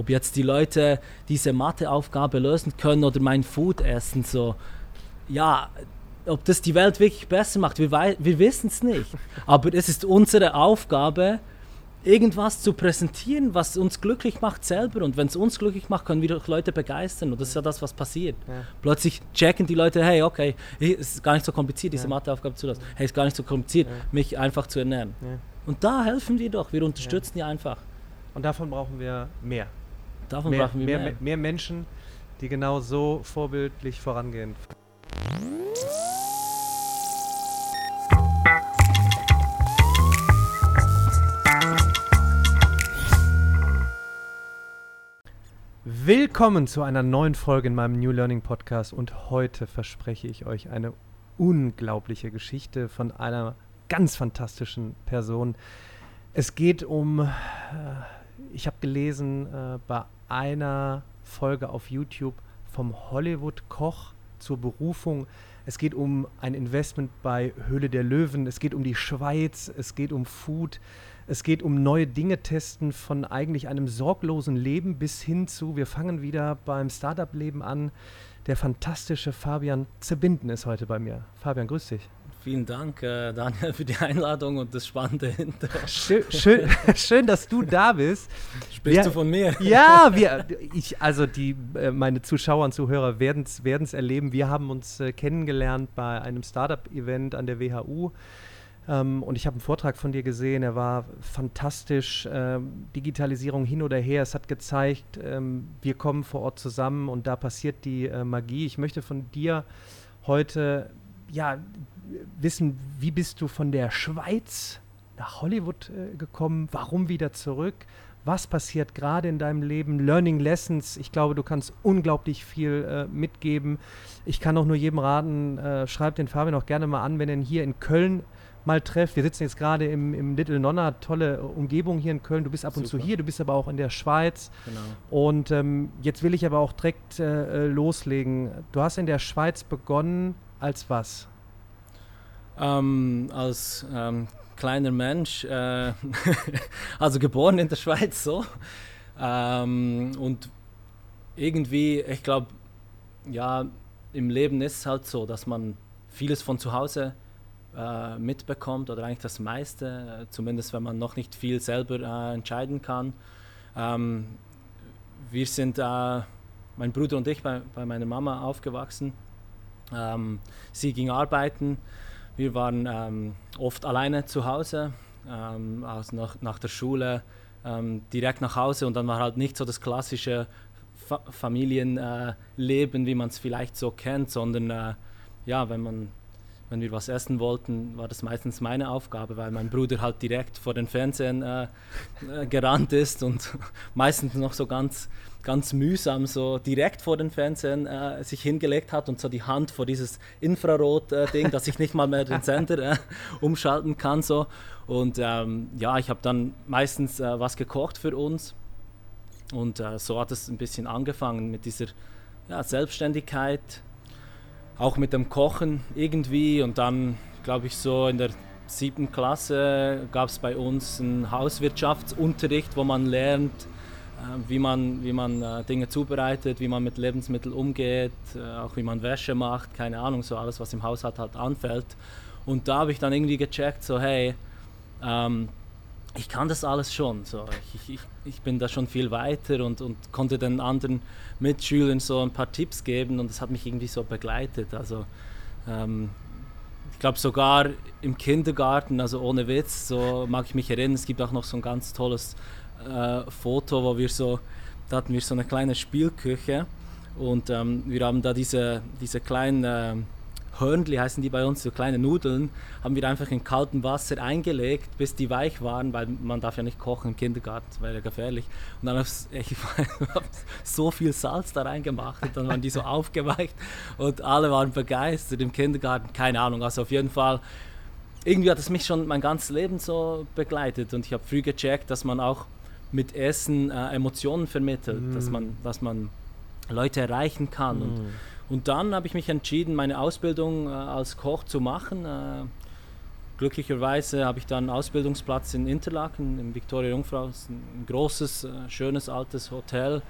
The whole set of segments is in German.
ob jetzt die Leute diese Matheaufgabe lösen können oder mein Food essen, so, ja, ob das die Welt wirklich besser macht, wir, wir wissen es nicht. Aber es ist unsere Aufgabe, irgendwas zu präsentieren, was uns glücklich macht selber. Und wenn es uns glücklich macht, können wir doch Leute begeistern. Und das ist ja das, was passiert. Ja. Plötzlich checken die Leute, hey, okay, es ist gar nicht so kompliziert, diese ja. Matheaufgabe zu lassen. Hey, es ist gar nicht so kompliziert, ja. mich einfach zu ernähren. Und da helfen wir doch, wir unterstützen die einfach. Und davon brauchen wir mehr. Davon mehr, brauchen wir mehr. Mehr, mehr Menschen, die genau so vorbildlich vorangehen. Willkommen zu einer neuen Folge in meinem New Learning Podcast und heute verspreche ich euch eine unglaubliche Geschichte von einer ganz fantastischen Person. Es geht um, äh, ich habe gelesen äh, bei einer Folge auf YouTube vom Hollywood-Koch zur Berufung. Es geht um ein Investment bei Höhle der Löwen, es geht um die Schweiz, es geht um Food. Es geht um neue Dinge testen von eigentlich einem sorglosen Leben bis hin zu, wir fangen wieder beim Startup-Leben an. Der fantastische Fabian Zebinden ist heute bei mir. Fabian, grüß dich. Vielen Dank, äh, Daniel, für die Einladung und das Spannende hinter. Schön, schön, schön dass du da bist. Sprichst wir, du von mir? Ja, wir, ich, also die, äh, meine Zuschauer und Zuhörer werden es erleben. Wir haben uns äh, kennengelernt bei einem Startup-Event an der WHU. Ähm, und ich habe einen Vortrag von dir gesehen, er war fantastisch. Ähm, Digitalisierung hin oder her, es hat gezeigt, ähm, wir kommen vor Ort zusammen und da passiert die äh, Magie. Ich möchte von dir heute ja, wissen, wie bist du von der Schweiz nach Hollywood äh, gekommen? Warum wieder zurück? Was passiert gerade in deinem Leben? Learning Lessons. Ich glaube, du kannst unglaublich viel äh, mitgeben. Ich kann auch nur jedem raten, äh, schreib den Fabian auch gerne mal an, wenn er hier in Köln mal trefft. Wir sitzen jetzt gerade im, im Little Nonna, tolle Umgebung hier in Köln. Du bist ab und Super. zu hier, du bist aber auch in der Schweiz. Genau. Und ähm, jetzt will ich aber auch direkt äh, äh, loslegen. Du hast in der Schweiz begonnen als was? Ähm, als ähm, kleiner Mensch, äh, also geboren in der Schweiz so. Ähm, und irgendwie, ich glaube, ja, im Leben ist es halt so, dass man vieles von zu Hause äh, mitbekommt oder eigentlich das meiste, äh, zumindest wenn man noch nicht viel selber äh, entscheiden kann. Ähm, wir sind, äh, mein Bruder und ich, bei, bei meiner Mama aufgewachsen. Ähm, sie ging arbeiten, wir waren ähm, oft alleine zu Hause, ähm, also nach, nach der Schule ähm, direkt nach Hause und dann war halt nicht so das klassische Fa Familienleben, wie man es vielleicht so kennt, sondern äh, ja, wenn man wenn wir was essen wollten, war das meistens meine Aufgabe, weil mein Bruder halt direkt vor den Fernsehen äh, äh, gerannt ist und meistens noch so ganz, ganz mühsam so direkt vor den Fernsehen äh, sich hingelegt hat und so die Hand vor dieses Infrarot-Ding, äh, dass ich nicht mal mehr den Sender äh, umschalten kann. So. Und ähm, ja, ich habe dann meistens äh, was gekocht für uns und so hat es ein bisschen angefangen mit dieser ja, Selbstständigkeit auch mit dem Kochen irgendwie. Und dann, glaube ich, so in der siebten Klasse gab es bei uns einen Hauswirtschaftsunterricht, wo man lernt, äh, wie man, wie man äh, Dinge zubereitet, wie man mit Lebensmitteln umgeht, äh, auch wie man Wäsche macht, keine Ahnung, so alles, was im Haushalt halt anfällt. Und da habe ich dann irgendwie gecheckt, so hey, ähm, ich kann das alles schon. So. Ich, ich, ich bin da schon viel weiter und, und konnte den anderen Mitschülern so ein paar Tipps geben und das hat mich irgendwie so begleitet. Also ähm, ich glaube sogar im Kindergarten, also ohne Witz, so mag ich mich erinnern, es gibt auch noch so ein ganz tolles äh, Foto, wo wir so, da hatten wir so eine kleine Spielküche und ähm, wir haben da diese, diese kleinen äh, Hörnli heißen die bei uns, so kleine Nudeln, haben wir einfach in kaltem Wasser eingelegt, bis die weich waren, weil man darf ja nicht kochen im Kindergarten, das wäre ja gefährlich. Und dann habe ich so viel Salz da reingemacht und dann waren die so aufgeweicht und alle waren begeistert im Kindergarten, keine Ahnung, also auf jeden Fall irgendwie hat es mich schon mein ganzes Leben so begleitet und ich habe früh gecheckt, dass man auch mit Essen äh, Emotionen vermittelt, mm. dass, man, dass man Leute erreichen kann. Mm. Und und dann habe ich mich entschieden, meine Ausbildung äh, als Koch zu machen. Äh, glücklicherweise habe ich dann einen Ausbildungsplatz in Interlaken, im Victoria Jungfrau, das ist ein großes, äh, schönes, altes Hotel.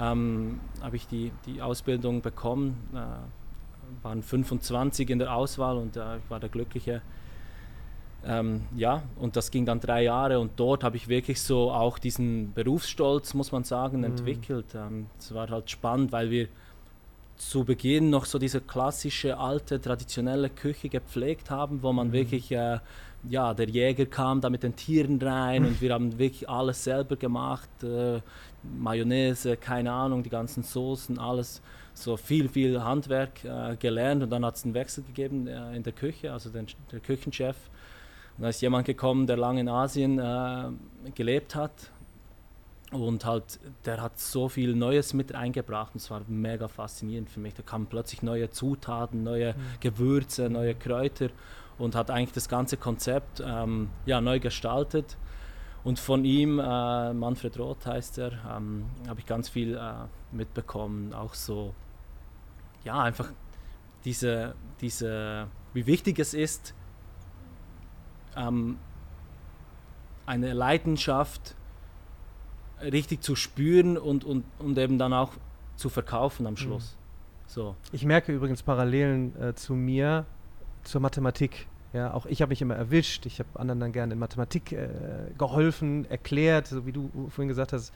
Ähm, habe ich die, die Ausbildung bekommen, äh, waren 25 in der Auswahl und äh, ich war der Glückliche. Ähm, ja, und das ging dann drei Jahre und dort habe ich wirklich so auch diesen Berufsstolz, muss man sagen, mhm. entwickelt. Ähm, es war halt spannend, weil wir zu Beginn noch so diese klassische, alte, traditionelle Küche gepflegt haben, wo man mhm. wirklich, äh, ja, der Jäger kam da mit den Tieren rein und wir haben wirklich alles selber gemacht. Äh, Mayonnaise, keine Ahnung, die ganzen Soßen, alles so viel, viel Handwerk äh, gelernt und dann hat es einen Wechsel gegeben äh, in der Küche, also den, der Küchenchef. Und da ist jemand gekommen, der lange in Asien äh, gelebt hat und halt, der hat so viel Neues mit eingebracht und es war mega faszinierend für mich. Da kamen plötzlich neue Zutaten, neue mhm. Gewürze, neue Kräuter und hat eigentlich das ganze Konzept ähm, ja, neu gestaltet. Und von ihm, äh, Manfred Roth heißt er, ähm, habe ich ganz viel äh, mitbekommen. Auch so, ja, einfach diese, diese, wie wichtig es ist, ähm, eine Leidenschaft richtig zu spüren und, und, und eben dann auch zu verkaufen am Schluss. Mhm. So. Ich merke übrigens Parallelen äh, zu mir, zur Mathematik. Ja, auch ich habe mich immer erwischt. Ich habe anderen dann gerne in Mathematik äh, geholfen, erklärt, so wie du vorhin gesagt hast.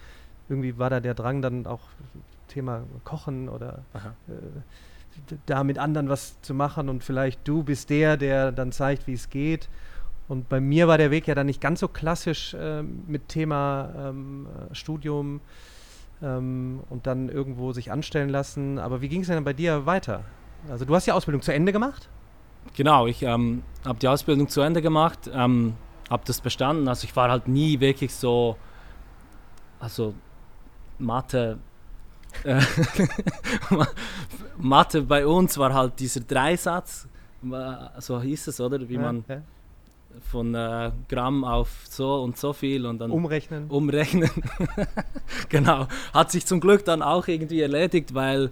Irgendwie war da der Drang dann auch Thema Kochen oder äh, da mit anderen was zu machen und vielleicht du bist der, der dann zeigt, wie es geht. Und bei mir war der Weg ja dann nicht ganz so klassisch äh, mit Thema ähm, Studium ähm, und dann irgendwo sich anstellen lassen. Aber wie ging es denn bei dir weiter? Also du hast die Ausbildung zu Ende gemacht? Genau, ich ähm, habe die Ausbildung zu Ende gemacht, ähm, habe das bestanden. Also ich war halt nie wirklich so, also Mathe, äh, Mathe bei uns war halt dieser Dreisatz, so hieß es, oder? Wie ja, man ja von äh, Gramm auf so und so viel und dann umrechnen. Umrechnen. genau. Hat sich zum Glück dann auch irgendwie erledigt, weil,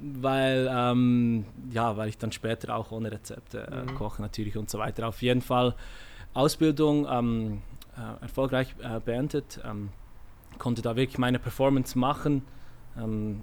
weil, ähm, ja, weil ich dann später auch ohne Rezepte äh, mhm. koche natürlich und so weiter. Auf jeden Fall Ausbildung ähm, äh, erfolgreich äh, beendet, ähm, konnte da wirklich meine Performance machen. Ähm,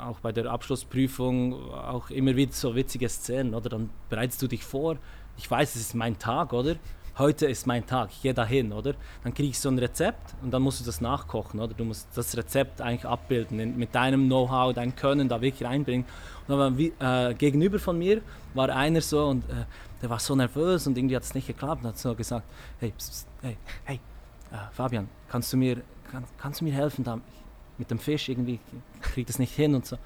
auch bei der Abschlussprüfung auch immer wieder so witzige Szenen, oder? Dann bereitest du dich vor, ich weiß, es ist mein Tag, oder? Heute ist mein Tag, ich gehe dahin, oder? Dann ich so ein Rezept und dann musst du das nachkochen, oder? Du musst das Rezept eigentlich abbilden, mit deinem Know-how, dein Können da wirklich reinbringen. Und dann war, äh, gegenüber von mir war einer so und äh, der war so nervös und irgendwie hat es nicht geklappt und hat so gesagt, hey, pst, pst, hey, hey, äh, Fabian, kannst du mir, kann, kannst du mir helfen da mit dem Fisch irgendwie, krieg das nicht hin und so.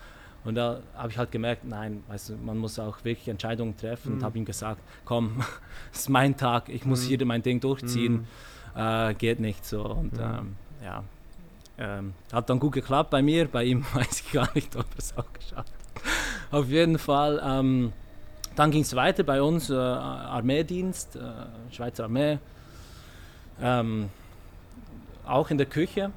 Und da habe ich halt gemerkt, nein, weißt du, man muss auch wirklich Entscheidungen treffen mhm. und habe ihm gesagt, komm, es ist mein Tag, ich muss mhm. hier mein Ding durchziehen, mhm. äh, geht nicht so. Und mhm. ähm, ja, ähm, hat dann gut geklappt bei mir, bei ihm weiß ich gar nicht, ob er es auch geschafft hat. Auf jeden Fall, ähm, dann ging es weiter bei uns, äh, Armeedienst, äh, Schweizer Armee, ähm, auch in der Küche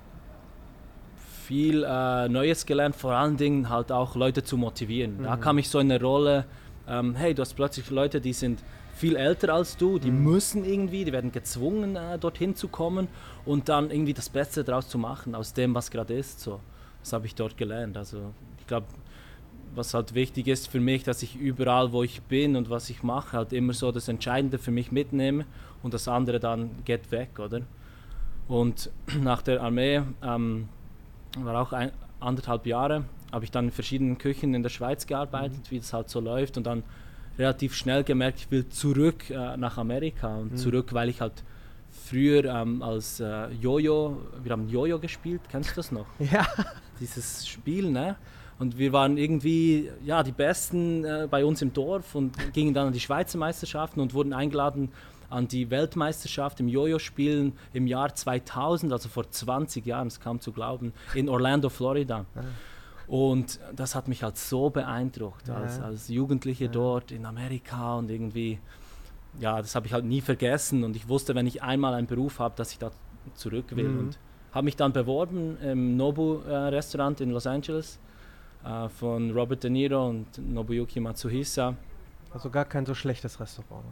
viel äh, Neues gelernt, vor allen Dingen halt auch Leute zu motivieren. Mhm. Da kam ich so in eine Rolle, ähm, hey, du hast plötzlich Leute, die sind viel älter als du, die mhm. müssen irgendwie, die werden gezwungen, äh, dorthin zu kommen und dann irgendwie das Beste daraus zu machen, aus dem, was gerade ist. So. Das habe ich dort gelernt. Also ich glaube, was halt wichtig ist für mich, dass ich überall, wo ich bin und was ich mache, halt immer so das Entscheidende für mich mitnehme und das andere dann geht weg, oder? Und nach der Armee ähm, war auch ein, anderthalb Jahre, habe ich dann in verschiedenen Küchen in der Schweiz gearbeitet, mhm. wie das halt so läuft und dann relativ schnell gemerkt, ich will zurück äh, nach Amerika und mhm. zurück, weil ich halt früher ähm, als äh, Jojo, wir haben Jojo gespielt, kennst du das noch? Ja. Dieses Spiel, ne? Und wir waren irgendwie ja, die Besten äh, bei uns im Dorf und gingen dann an die Schweizer Meisterschaften und wurden eingeladen an die Weltmeisterschaft im Jojo-Spielen im Jahr 2000, also vor 20 Jahren, es kam zu glauben, in Orlando, Florida. Ja. Und das hat mich halt so beeindruckt, ja. als, als Jugendliche ja. dort in Amerika und irgendwie, ja, das habe ich halt nie vergessen und ich wusste, wenn ich einmal einen Beruf habe, dass ich da zurück will. Mhm. Und habe mich dann beworben im Nobu-Restaurant äh, in Los Angeles äh, von Robert De Niro und Nobuyuki Matsuhisa. Also gar kein so schlechtes Restaurant.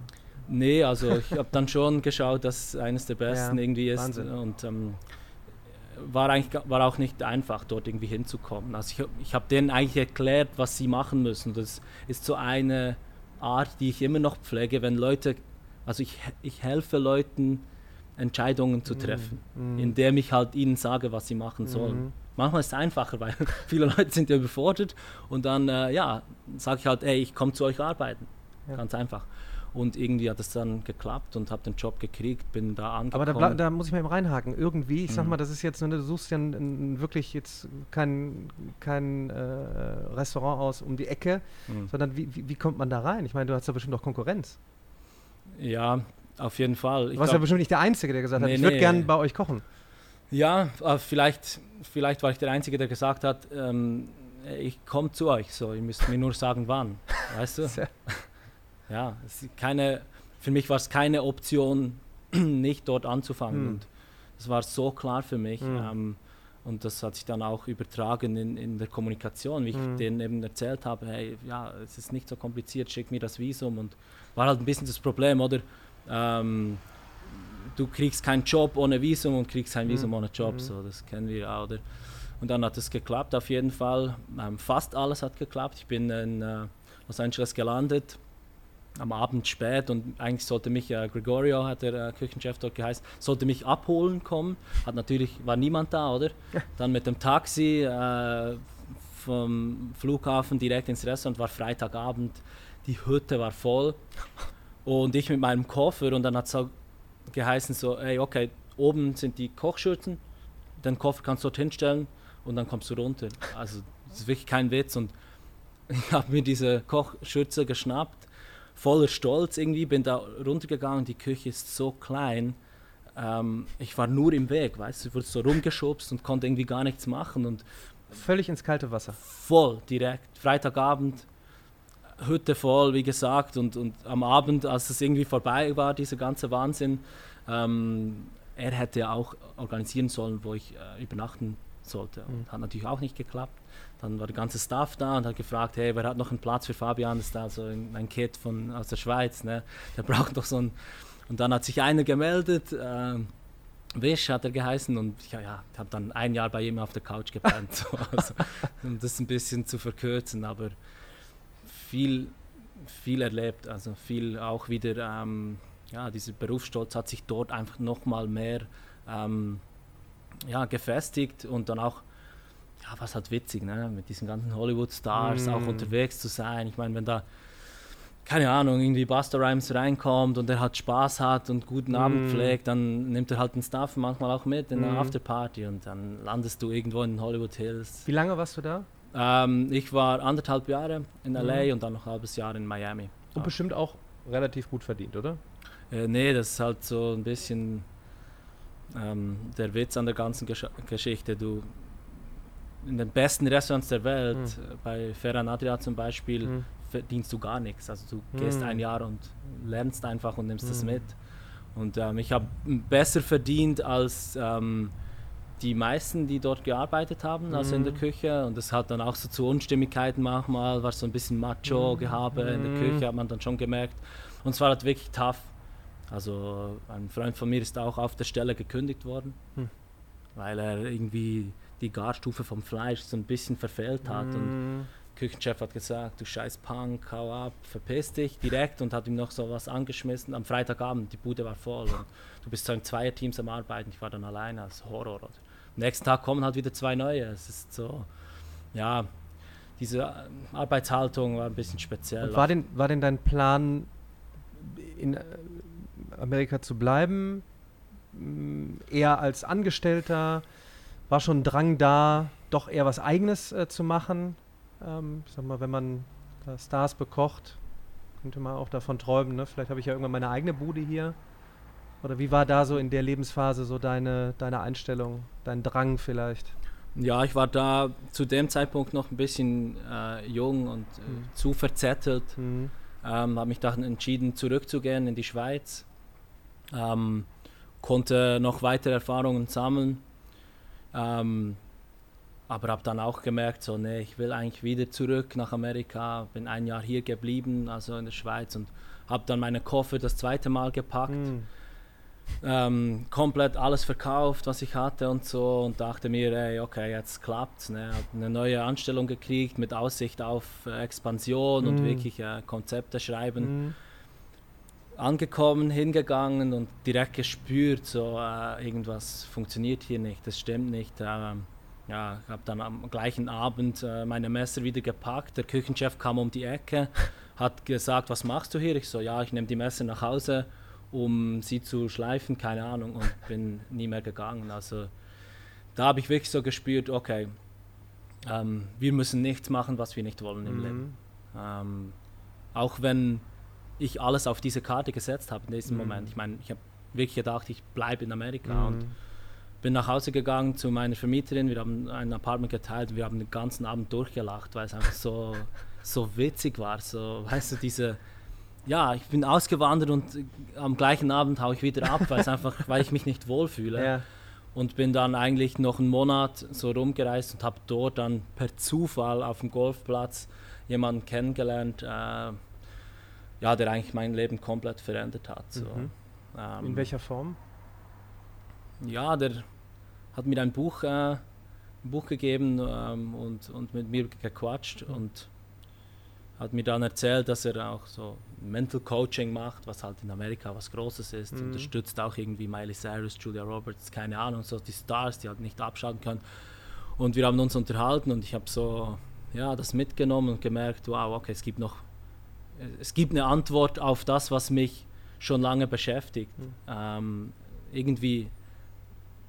Nee, also ich habe dann schon geschaut, dass es eines der besten ja, irgendwie ist. Wahnsinn. Und ähm, war, eigentlich, war auch nicht einfach, dort irgendwie hinzukommen. Also ich, ich habe denen eigentlich erklärt, was sie machen müssen. Das ist so eine Art, die ich immer noch pflege, wenn Leute, also ich, ich helfe Leuten, Entscheidungen zu mhm. treffen, mm, indem ich halt ihnen sage, was sie machen sollen. Mm. Manchmal ist es einfacher, weil viele Leute sind ja überfordert und dann, äh, ja, sage ich halt, ey, ich komme zu euch arbeiten. Ja. Ganz einfach. Und irgendwie hat es dann geklappt und habe den Job gekriegt, bin da angekommen. Aber da, da, muss ich mal eben reinhaken. Irgendwie, ich sag mhm. mal, das ist jetzt, du suchst ja wirklich jetzt kein, kein äh, Restaurant aus um die Ecke, mhm. sondern wie, wie, wie, kommt man da rein? Ich meine, du hast ja bestimmt auch Konkurrenz. Ja, auf jeden Fall. Du warst ja bestimmt nicht der Einzige, der gesagt nee, hat, ich würde nee. gerne bei euch kochen. Ja, äh, vielleicht, vielleicht war ich der Einzige, der gesagt hat, ähm, ich komme zu euch, so, ihr müsst mir nur sagen, wann. Weißt du? ja, keine, für mich war es keine Option, nicht dort anzufangen. Mhm. Und das war so klar für mich. Mhm. Ähm, und das hat sich dann auch übertragen in, in der Kommunikation, wie ich mhm. denen eben erzählt habe, hey, ja, es ist nicht so kompliziert, schick mir das Visum. Und war halt ein bisschen das Problem, oder? Ähm, du kriegst keinen Job ohne Visum und kriegst kein Visum mhm. ohne Job, mhm. so, das kennen wir auch, oder? Und dann hat es geklappt, auf jeden Fall. Ähm, fast alles hat geklappt. Ich bin in äh, Los Angeles gelandet am Abend spät und eigentlich sollte mich äh, Gregorio, hat der äh, Küchenchef dort geheißen, sollte mich abholen kommen. Hat natürlich, war niemand da, oder? Dann mit dem Taxi äh, vom Flughafen direkt ins Restaurant, war Freitagabend, die Hütte war voll und ich mit meinem Koffer und dann hat es geheißen so, ey, okay, oben sind die Kochschürzen, den Koffer kannst du dort hinstellen und dann kommst du runter. Also das ist wirklich kein Witz und ich habe mir diese Kochschürze geschnappt voller Stolz irgendwie, bin da runtergegangen, die Küche ist so klein. Ähm, ich war nur im Weg, weißt du, ich wurde so rumgeschubst und konnte irgendwie gar nichts machen und völlig ins kalte Wasser. Voll, direkt. Freitagabend, Hütte voll, wie gesagt, und, und am Abend, als es irgendwie vorbei war, dieser ganze Wahnsinn, ähm, er hätte auch organisieren sollen, wo ich äh, übernachten sollte. Und mhm. hat natürlich auch nicht geklappt. Dann war der ganze Staff da und hat gefragt, hey, wer hat noch einen Platz für Fabian? Das ist da so ein Kid von, aus der Schweiz, ne? der braucht doch so ein... Und dann hat sich einer gemeldet, äh, Wisch hat er geheißen und ich ja, ja, habe dann ein Jahr bei ihm auf der Couch gepennt. so, also, um das ein bisschen zu verkürzen, aber viel, viel erlebt, also viel auch wieder, ähm, ja, dieser Berufsstolz hat sich dort einfach nochmal mehr ähm, ja, gefestigt und dann auch ja, was halt witzig, ne? mit diesen ganzen Hollywood-Stars mm. auch unterwegs zu sein. Ich meine, wenn da, keine Ahnung, irgendwie Buster Rhymes reinkommt und er hat Spaß hat und guten Abend mm. pflegt, dann nimmt er halt den Stuff manchmal auch mit in der mm. Afterparty und dann landest du irgendwo in den Hollywood Hills. Wie lange warst du da? Ähm, ich war anderthalb Jahre in LA mhm. und dann noch ein halbes Jahr in Miami. Und ja. bestimmt auch relativ gut verdient, oder? Äh, nee, das ist halt so ein bisschen ähm, der Witz an der ganzen Gesch Geschichte. Du in den besten Restaurants der Welt, mhm. bei Ferran Adria zum Beispiel, mhm. verdienst du gar nichts. Also du mhm. gehst ein Jahr und lernst einfach und nimmst es hm. mit. Und ähm, ich habe besser verdient als ähm, die meisten, die dort gearbeitet haben, also in der hm. Küche. Und das hat dann auch so zu Unstimmigkeiten manchmal, war so ein bisschen Macho-Gehabe in der hm. Küche, hat man dann schon gemerkt. Und es war halt wirklich tough. Also ein Freund von mir ist auch auf der Stelle gekündigt worden, weil er irgendwie die Garstufe vom Fleisch so ein bisschen verfehlt hat. Mm. Und der Küchenchef hat gesagt, du scheiß Punk, hau ab, verpiss dich direkt und hat ihm noch so was angeschmissen. Am Freitagabend, die Bude war voll und du bist so in Zweierteams am Arbeiten, ich war dann alleine, als Horror. Oder? Am nächsten Tag kommen halt wieder zwei neue. Es ist so, ja, diese Arbeitshaltung war ein bisschen speziell. Und war denn, war denn dein Plan, in äh, Amerika zu bleiben, eher als Angestellter? war schon Drang da, doch eher was Eigenes äh, zu machen. Ähm, ich sag mal, wenn man Stars bekocht, könnte man auch davon träumen. Ne? Vielleicht habe ich ja irgendwann meine eigene Bude hier. Oder wie war da so in der Lebensphase so deine, deine Einstellung, dein Drang vielleicht? Ja, ich war da zu dem Zeitpunkt noch ein bisschen äh, jung und äh, mhm. zu verzettelt. Mhm. Ähm, habe mich dann entschieden, zurückzugehen in die Schweiz. Ähm, konnte noch weitere Erfahrungen sammeln ähm, aber habe dann auch gemerkt, so, nee, ich will eigentlich wieder zurück nach Amerika. Bin ein Jahr hier geblieben, also in der Schweiz und habe dann meine Koffer das zweite Mal gepackt. Mhm. Ähm, komplett alles verkauft, was ich hatte und so und dachte mir, ey, okay, jetzt klappt's. Ne? Habe eine neue Anstellung gekriegt mit Aussicht auf äh, Expansion mm. und mhm. wirklich äh, Konzepte schreiben. Mm. Angekommen, hingegangen und direkt gespürt, so äh, irgendwas funktioniert hier nicht, das stimmt nicht. Ähm, ja, habe dann am gleichen Abend äh, meine Messer wieder gepackt. Der Küchenchef kam um die Ecke, hat gesagt, was machst du hier? Ich so, ja, ich nehme die Messer nach Hause um sie zu schleifen, keine Ahnung, und bin nie mehr gegangen. Also da habe ich wirklich so gespürt, okay, ähm, wir müssen nichts machen, was wir nicht wollen im mhm. Leben. Ähm, auch wenn ich alles auf diese Karte gesetzt habe in diesem mhm. Moment. Ich meine, ich habe wirklich gedacht, ich bleibe in Amerika mhm. und bin nach Hause gegangen zu meiner Vermieterin. Wir haben ein Apartment geteilt und wir haben den ganzen Abend durchgelacht, weil es einfach so, so witzig war. So, weißt du, diese ja, ich bin ausgewandert und am gleichen Abend haue ich wieder ab, weil einfach, weil ich mich nicht wohlfühle. Ja. Und bin dann eigentlich noch einen Monat so rumgereist und habe dort dann per Zufall auf dem Golfplatz jemanden kennengelernt, äh, ja, der eigentlich mein Leben komplett verändert hat. So. Mhm. Ähm, In welcher Form? Ja, der hat mir ein Buch, äh, ein Buch gegeben ähm, und, und mit mir gequatscht mhm. und hat mir dann erzählt, dass er auch so Mental Coaching macht, was halt in Amerika was Großes ist. Mhm. Unterstützt auch irgendwie Miley Cyrus, Julia Roberts, keine Ahnung, so die Stars, die halt nicht abschalten können. Und wir haben uns unterhalten und ich habe so ja, das mitgenommen und gemerkt, wow, okay, es gibt noch, es gibt eine Antwort auf das, was mich schon lange beschäftigt. Mhm. Ähm, irgendwie,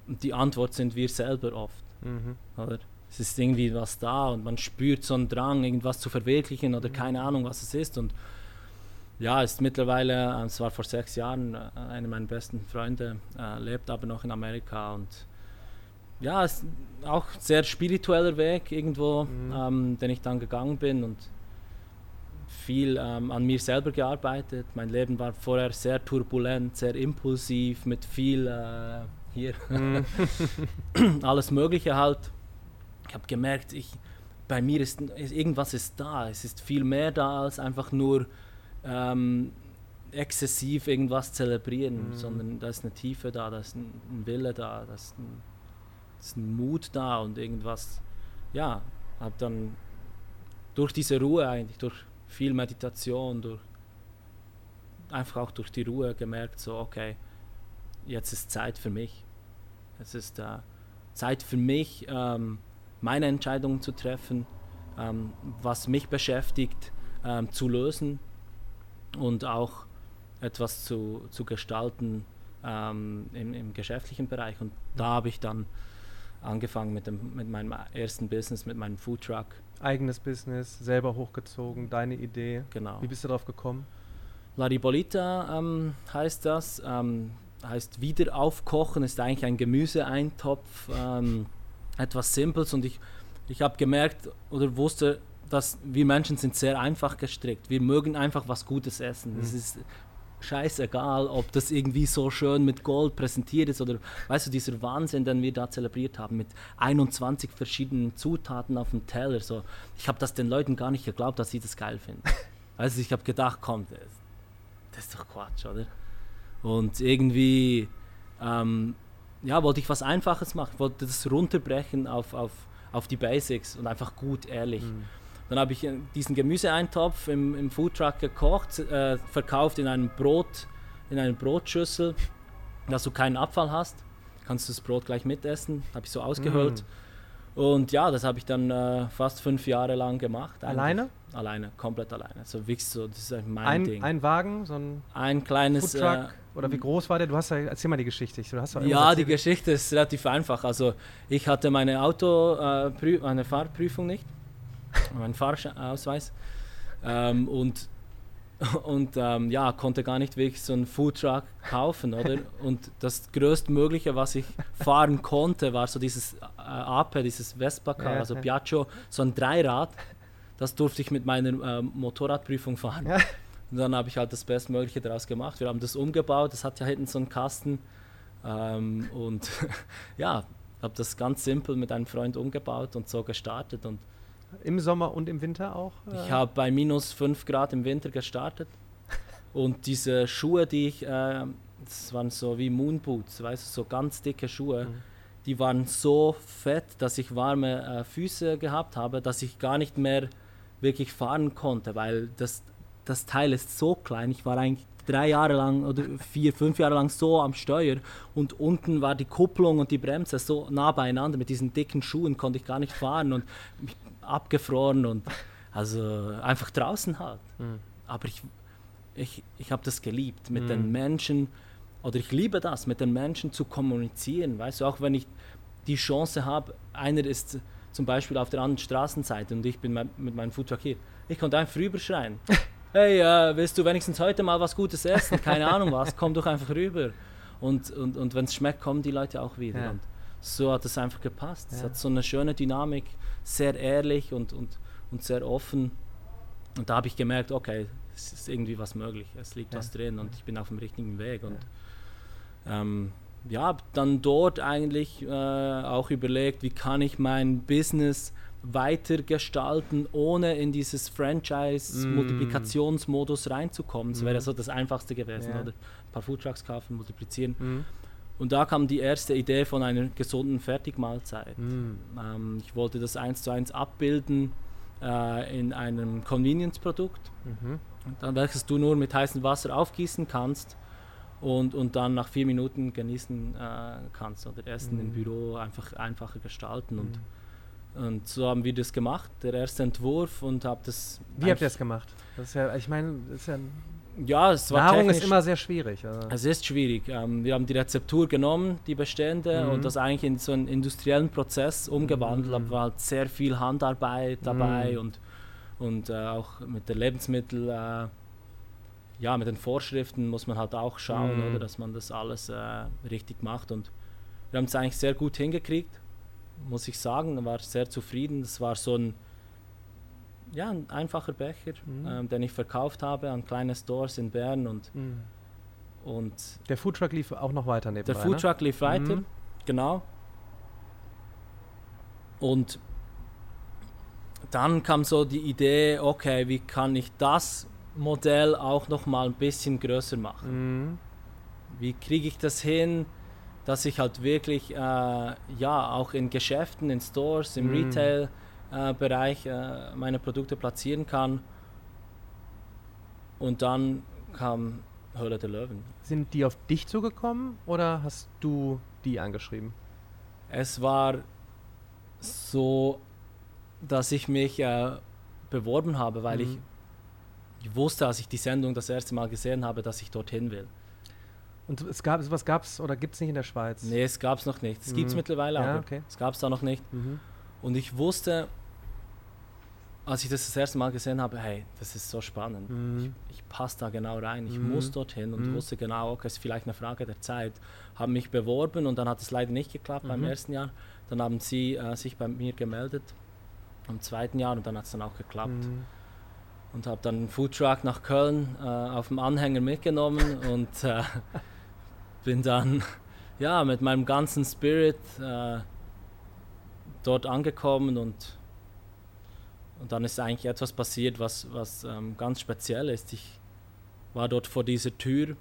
die Antwort sind wir selber oft. Mhm. Oder? es ist irgendwie was da und man spürt so einen Drang, irgendwas zu verwirklichen oder mhm. keine Ahnung, was es ist. Und ja, ist mittlerweile, äh, es war vor sechs Jahren, äh, einer meiner besten Freunde, äh, lebt aber noch in Amerika und ja, es ist auch ein sehr spiritueller Weg irgendwo, mhm. ähm, den ich dann gegangen bin und viel ähm, an mir selber gearbeitet. Mein Leben war vorher sehr turbulent, sehr impulsiv, mit viel äh, hier mhm. alles Mögliche halt ich habe gemerkt, ich, bei mir ist irgendwas ist da. Es ist viel mehr da als einfach nur ähm, exzessiv irgendwas zelebrieren, mhm. sondern da ist eine Tiefe da, da ist ein, ein Wille da, da ist ein, da ist ein Mut da und irgendwas. Ja, habe dann durch diese Ruhe eigentlich, durch viel Meditation, durch einfach auch durch die Ruhe gemerkt, so okay, jetzt ist Zeit für mich. Es ist äh, Zeit für mich, ähm, meine Entscheidungen zu treffen, ähm, was mich beschäftigt, ähm, zu lösen und auch etwas zu, zu gestalten ähm, im, im, geschäftlichen Bereich. Und da habe ich dann angefangen mit, dem, mit meinem ersten Business, mit meinem Foodtruck. Eigenes Business, selber hochgezogen, deine Idee. Genau. Wie bist du darauf gekommen? La Ribolita ähm, heißt das, ähm, heißt Wiederaufkochen, ist eigentlich ein Gemüseeintopf. Ähm, etwas Simples und ich, ich habe gemerkt oder wusste, dass wir Menschen sind sehr einfach gestrickt. Wir mögen einfach was Gutes essen. Es mhm. ist scheißegal, ob das irgendwie so schön mit Gold präsentiert ist oder weißt du, dieser Wahnsinn, den wir da zelebriert haben mit 21 verschiedenen Zutaten auf dem Teller. So, ich habe das den Leuten gar nicht geglaubt, dass sie das geil finden. also ich habe gedacht, komm, das, das, ist doch Quatsch, oder? Und irgendwie ähm, ja, wollte ich was Einfaches machen, wollte das runterbrechen auf, auf, auf die Basics und einfach gut, ehrlich. Mhm. Dann habe ich diesen Gemüseeintopf im, im Foodtruck gekocht, äh, verkauft in einem Brot, in einer Brotschüssel, dass du keinen Abfall hast. Kannst du das Brot gleich mitessen, habe ich so ausgehöhlt. Mhm. Und ja, das habe ich dann äh, fast fünf Jahre lang gemacht. Eigentlich. Alleine? Alleine, komplett alleine. So wirklich so, das ist mein ein, Ding. Ein Wagen, so ein, ein kleines Foodtruck? Äh, oder wie groß war der? Du hast ja, erzähl mal die Geschichte. Du hast ja, die Geschichte ist relativ einfach. Also ich hatte meine Auto, äh, meine Fahrprüfung nicht, meinen Fahrausweis. Ähm, und und ähm, ja, konnte gar nicht wirklich so einen Foodtruck kaufen, oder? Und das größtmögliche, was ich fahren konnte, war so dieses äh, Ape, dieses Vespa-Car, ja, also Piaggio, so ein Dreirad. Das durfte ich mit meiner äh, Motorradprüfung fahren. Ja. Und dann habe ich halt das Bestmögliche daraus gemacht. Wir haben das umgebaut, das hat ja hinten so einen Kasten. Ähm, und ja, habe das ganz simpel mit einem Freund umgebaut und so gestartet. Und Im Sommer und im Winter auch? Ich habe bei minus 5 Grad im Winter gestartet Und diese Schuhe, die ich, äh, das waren so wie Moonboots, weißt du, so ganz dicke Schuhe, mhm. die waren so fett, dass ich warme äh, Füße gehabt habe, dass ich gar nicht mehr wirklich fahren konnte, weil das, das Teil ist so klein. Ich war eigentlich drei Jahre lang oder vier, fünf Jahre lang so am Steuer und unten war die Kupplung und die Bremse so nah beieinander. Mit diesen dicken Schuhen konnte ich gar nicht fahren und abgefroren und also einfach draußen halt. Mhm. Aber ich, ich, ich habe das geliebt, mit mhm. den Menschen, oder ich liebe das, mit den Menschen zu kommunizieren. Weißt du, auch wenn ich die Chance habe, einer ist zum Beispiel auf der anderen Straßenseite und ich bin mit meinem Foodtruck hier. Ich konnte einfach rüberschreien. hey, äh, willst du wenigstens heute mal was Gutes essen? Keine Ahnung was, komm doch einfach rüber. Und, und, und wenn es schmeckt, kommen die Leute auch wieder. Ja. Und so hat es einfach gepasst. Ja. Es hat so eine schöne Dynamik, sehr ehrlich und, und, und sehr offen. Und da habe ich gemerkt, okay, es ist irgendwie was möglich, es liegt ja. was drin und ich bin auf dem richtigen Weg. Und ähm, ja, dann dort eigentlich äh, auch überlegt, wie kann ich mein Business weiter gestalten, ohne in dieses Franchise-Multiplikationsmodus mm. reinzukommen. Das wäre mm. so das Einfachste gewesen, ja. oder? Ein paar Foodtrucks kaufen, multiplizieren. Mm. Und da kam die erste Idee von einer gesunden Fertigmahlzeit. Mm. Ähm, ich wollte das eins zu eins abbilden äh, in einem Convenience-Produkt, mhm. dann welches du nur mit heißem Wasser aufgießen kannst und, und dann nach vier Minuten genießen äh, kannst oder Essen mhm. im Büro einfach einfacher gestalten. Und, mhm. und so haben wir das gemacht, der erste Entwurf und habe das. Wie habt ihr das gemacht? Das ist ja, ich meine, das ist ja ja, es war Nahrung ist immer sehr schwierig. Also. Es ist schwierig. Ähm, wir haben die Rezeptur genommen, die bestehende, mhm. und das eigentlich in so einen industriellen Prozess umgewandelt. Mhm. Da war halt sehr viel Handarbeit dabei mhm. und, und äh, auch mit den Lebensmitteln. Äh, ja, mit den Vorschriften muss man halt auch schauen, mhm. oder, dass man das alles äh, richtig macht. Und wir haben es eigentlich sehr gut hingekriegt, muss ich sagen. War sehr zufrieden. Es war so ein, ja, ein einfacher Becher, mhm. ähm, den ich verkauft habe an kleine Stores in Bern. Und, mhm. und der Foodtruck lief auch noch weiter nebenbei, Der Foodtruck ne? lief weiter, mhm. genau. Und dann kam so die Idee, okay, wie kann ich das Modell auch noch mal ein bisschen größer machen. Mhm. Wie kriege ich das hin, dass ich halt wirklich äh, ja auch in Geschäften, in Stores, im mhm. Retail-Bereich äh, äh, meine Produkte platzieren kann. Und dann kam Höhle der Löwen. Sind die auf dich zugekommen oder hast du die angeschrieben? Es war so, dass ich mich äh, beworben habe, weil mhm. ich wusste, als ich die Sendung das erste Mal gesehen habe, dass ich dorthin will. Und es gab, was gab es oder gibt es nicht in der Schweiz? Nee, es gab es noch nicht. Es mhm. gibt es mittlerweile, ja, aber okay. es gab es da noch nicht. Mhm. Und ich wusste, als ich das das erste Mal gesehen habe, hey, das ist so spannend. Mhm. Ich, ich passe da genau rein. Ich mhm. muss dorthin und mhm. wusste genau, okay, es ist vielleicht eine Frage der Zeit. Habe mich beworben und dann hat es leider nicht geklappt beim mhm. ersten Jahr. Dann haben sie äh, sich bei mir gemeldet im zweiten Jahr und dann hat es dann auch geklappt. Mhm und habe dann einen Foodtruck nach Köln äh, auf dem Anhänger mitgenommen und äh, bin dann ja mit meinem ganzen Spirit äh, dort angekommen und und dann ist eigentlich etwas passiert, was, was ähm, ganz speziell ist. Ich war dort vor dieser Tür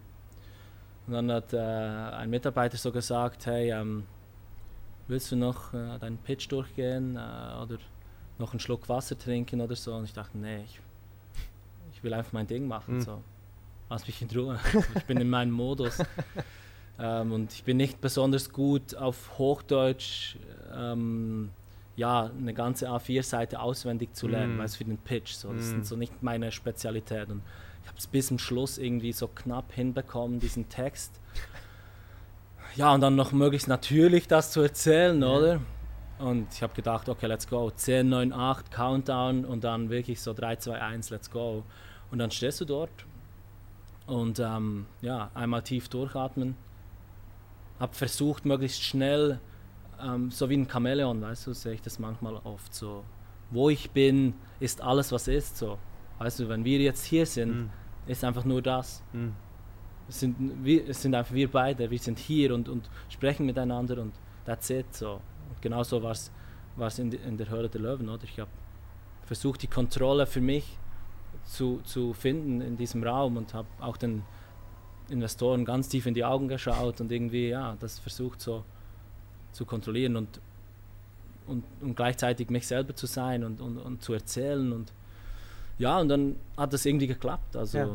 und dann hat äh, ein Mitarbeiter so gesagt, hey, ähm, willst du noch äh, deinen Pitch durchgehen äh, oder noch einen Schluck Wasser trinken oder so? Und ich dachte, nee, ich ich will einfach mein Ding machen. Mhm. So. Lass mich in Ruhe. ich bin in meinem Modus. ähm, und ich bin nicht besonders gut auf Hochdeutsch, ähm, ja, eine ganze A4-Seite auswendig zu lernen, mm. weil es für den Pitch so. Das mm. ist so nicht meine Spezialität. Und ich habe es bis zum Schluss irgendwie so knapp hinbekommen, diesen Text. Ja, und dann noch möglichst natürlich das zu erzählen, ja. oder? Und ich habe gedacht, okay, let's go. 10, 9, 8, Countdown und dann wirklich so 3, 2, 1, let's go. Und dann stehst du dort und ähm, ja, einmal tief durchatmen. Hab versucht, möglichst schnell, ähm, so wie ein Chamäleon, weißt du, sehe ich das manchmal oft so. Wo ich bin, ist alles, was ist. So. Weißt du, wenn wir jetzt hier sind, mm. ist einfach nur das. Mm. Es, sind, wir, es sind einfach wir beide, wir sind hier und, und sprechen miteinander und that's it. So. Und genauso war es in, in der Höhle der Löwen. Oder? Ich habe versucht, die Kontrolle für mich zu, zu finden in diesem Raum und habe auch den Investoren ganz tief in die Augen geschaut und irgendwie ja das versucht so zu kontrollieren und und, und gleichzeitig mich selber zu sein und, und, und zu erzählen und ja und dann hat das irgendwie geklappt also Ja.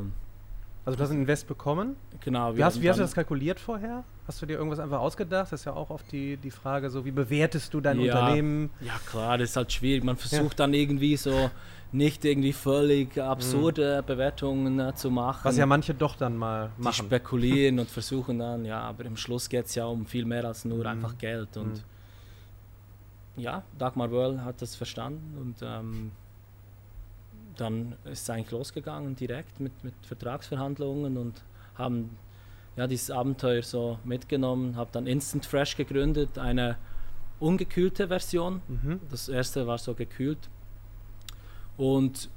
Also du hast ein Invest bekommen. genau Wie hast, wie hast du das kalkuliert vorher? Hast du dir irgendwas einfach ausgedacht? Das ist ja auch oft die, die Frage, so wie bewertest du dein Ja. Unternehmen? Ja klar, das ist halt schwierig. Man versucht dann irgendwie so nicht irgendwie völlig absurde Bewertungen äh, zu machen. Was ja manche doch dann mal die machen. spekulieren und versuchen dann, ja, aber im Schluss geht es ja um viel mehr als nur Mhm. einfach Geld. Und ja, Dagmar Wörl hat das verstanden und ähm, dann ist es eigentlich losgegangen direkt mit, mit Vertragsverhandlungen und haben ja, dieses Abenteuer so mitgenommen, habe dann Instant Fresh gegründet, eine ungekühlte Version. Mhm. Das erste war so gekühlt. Und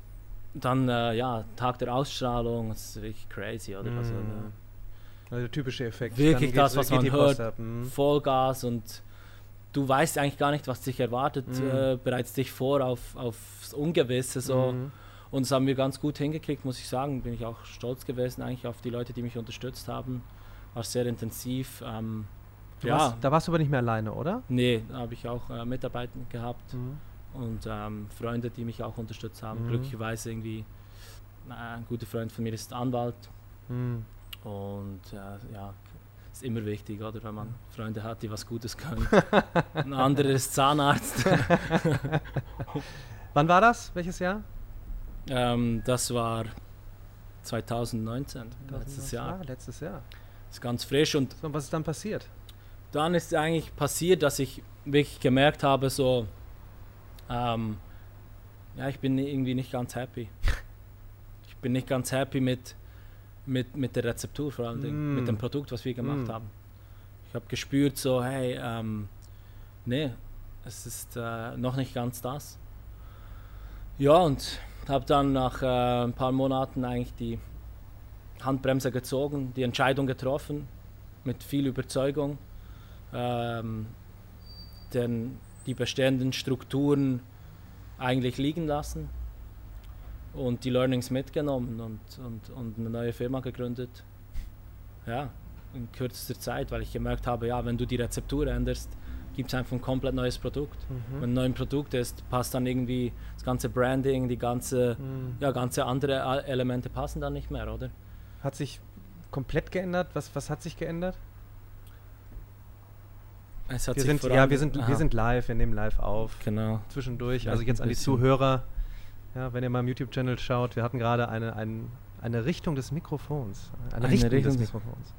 dann, äh, ja, Tag der Ausstrahlung, das ist wirklich crazy, oder? Also, Mhm. äh, Also der typische Effekt. Wirklich das, was man hört. Mhm. Vollgas und du weißt eigentlich gar nicht, was dich erwartet, Mhm. äh, bereits dich vor auf, aufs Ungewisse so. Mhm. Und das haben wir ganz gut hingekriegt, muss ich sagen. Bin ich auch stolz gewesen eigentlich auf die Leute, die mich unterstützt haben. War sehr intensiv. Ähm, ja, warst, da warst du aber nicht mehr alleine, oder? nee, da habe ich auch äh, Mitarbeiter gehabt. Mhm. und ähm, Freunde, die mich auch unterstützt haben. Mhm. Glücklicherweise irgendwie äh, ein guter Freund von mir ist Anwalt Mhm. und äh, ja, ist immer wichtig, oder, wenn man Freunde hat, die was Gutes können. Ein anderer ist Zahnarzt. Wann war das? Welches Jahr? Ähm, das war 2019, letztes Jahr. Ah, letztes Jahr. Ist ganz frisch und So, und was ist dann passiert? dann ist eigentlich passiert, dass ich wirklich gemerkt habe, so, ähm, ja, ich bin irgendwie nicht ganz happy. Ich bin nicht ganz happy mit, mit, mit der Rezeptur vor allen Dingen, Mm. mit dem Produkt, was wir gemacht Mm. haben. Ich habe gespürt, so, hey, ähm, nee, es ist äh, noch nicht ganz das. Ja, und habe dann nach äh, ein paar Monaten eigentlich die Handbremse gezogen, die Entscheidung getroffen, mit viel Überzeugung, ähm, denn die bestehenden Strukturen eigentlich liegen lassen und die Learnings mitgenommen und, und, und eine neue Firma gegründet. Ja, in kürzester Zeit, weil ich gemerkt habe, ja, wenn du die Rezeptur änderst, gibt es einfach ein komplett neues Produkt. Mhm. Wenn ein neues Produkt ist, passt dann irgendwie das ganze Branding, die ganze, Mhm. ja, ganze andere A- Elemente passen dann nicht mehr, oder? Hat sich komplett geändert? Was, was hat sich geändert? Es hat Wir sich sind, ja, wir sind, Aha, wir sind live, wir nehmen live auf. Genau. Zwischendurch. Also jetzt an die. Zuhörer. Ja, wenn ihr mal im YouTube-Channel schaut, wir hatten gerade eine, ein, eine Richtung des Mikrofons. Eine, Eine Richtung, Richtung des- Mikrofons.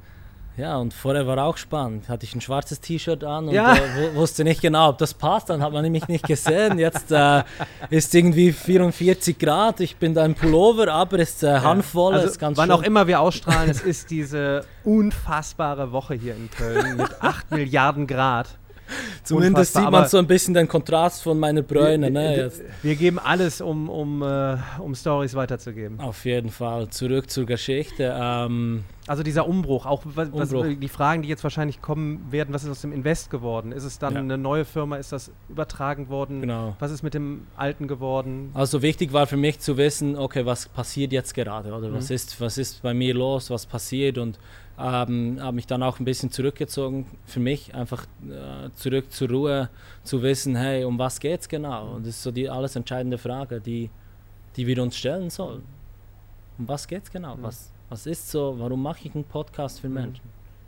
Ja, und vorher war auch spannend. Hatte ich ein schwarzes T-Shirt an und Ja. äh, wu- wusste nicht genau, ob das passt. Dann hat man nämlich nicht gesehen. Jetzt äh, ist irgendwie 44 Grad. Ich bin da im Pullover, aber es ist äh, handvoll. Also, ist ganz wann schön. auch immer wir ausstrahlen, es ist diese unfassbare Woche hier in Köln mit 8 Milliarden Grad. Zumindest sieht man so ein bisschen den Kontrast von meiner Bräune. Ne? wir, Jetzt. wir geben alles, um, um, äh, um Stories weiterzugeben. Auf jeden Fall. Zurück zur Geschichte. Ähm, Also dieser Umbruch, auch was, was, Umbruch. die Fragen, die jetzt wahrscheinlich kommen werden, was ist aus dem Invest geworden? Ist es dann Ja. eine neue Firma? Ist das übertragen worden? genau. Was ist mit dem alten geworden? Also wichtig war für mich zu wissen, okay, was passiert jetzt gerade oder was Mhm. ist was ist bei mir los, was passiert und ähm, habe mich dann auch ein bisschen zurückgezogen für mich einfach äh, zurück zur Ruhe zu wissen, hey, um was geht's genau und das ist so die alles entscheidende Frage, die die wir uns stellen sollen. Um was geht's genau? Mhm. Was was ist so? Warum mache ich einen Podcast für Mhm. Menschen?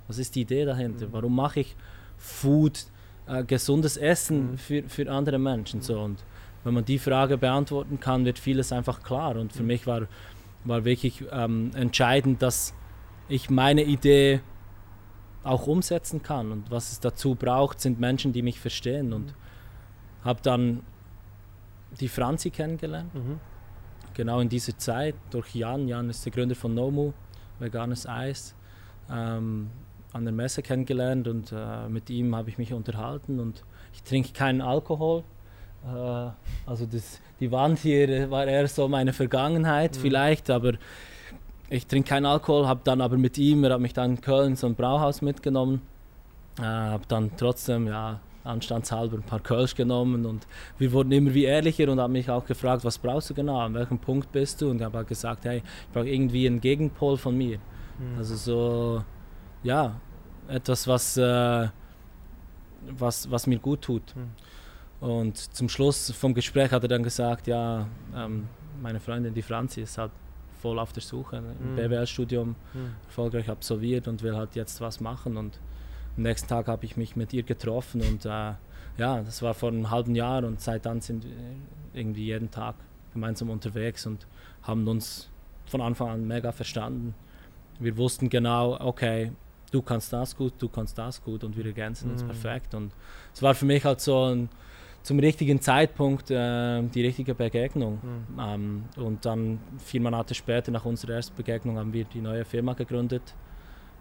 Was ist die Idee dahinter? Mhm. Warum mache ich Food, äh, gesundes Essen Mhm. für, für andere Menschen so und wenn man die Frage beantworten kann, wird vieles einfach klar. Und für Mhm. mich war, war wirklich ähm, entscheidend, dass ich meine Idee auch umsetzen kann. Und was es dazu braucht, sind Menschen, die mich verstehen. Und habe dann die Franzi kennengelernt, Mhm. genau in dieser Zeit, durch Jan. Jan ist der Gründer von Nomu, veganes Eis. Ähm, an der Messe kennengelernt und äh, mit ihm habe ich mich unterhalten und ich trinke keinen Alkohol. Äh, also das, die Wand hier war eher so meine Vergangenheit Mhm. vielleicht, aber ich trinke keinen Alkohol, habe dann aber mit ihm, er hat mich dann in Köln so ein Brauhaus mitgenommen, äh, habe dann trotzdem ja anstandshalber ein paar Kölsch genommen und wir wurden immer wie ehrlicher und haben mich auch gefragt, was brauchst du genau, an welchem Punkt bist du und ich habe halt gesagt, hey, ich brauche irgendwie einen Gegenpol von mir. Mhm. Also so, ja, etwas, was, äh, was, was mir gut tut. Mhm. Und zum Schluss vom Gespräch hat er dann gesagt, ja, ähm, meine Freundin, die Franzi, ist halt voll auf der Suche, ein mhm. BWL-Studium mhm. erfolgreich absolviert und will halt jetzt was machen und am nächsten Tag habe ich mich mit ihr getroffen und äh, ja, das war vor einem halben Jahr und seit dann sind wir irgendwie jeden Tag gemeinsam unterwegs und haben uns von Anfang an mega verstanden. Wir wussten genau, okay, du kannst das gut, du kannst das gut und wir ergänzen uns mhm. perfekt. Und es war für mich halt so ein, zum richtigen Zeitpunkt äh, die richtige Begegnung. Mhm. Ähm, und dann vier Monate später, nach unserer ersten Begegnung, haben wir die neue Firma gegründet,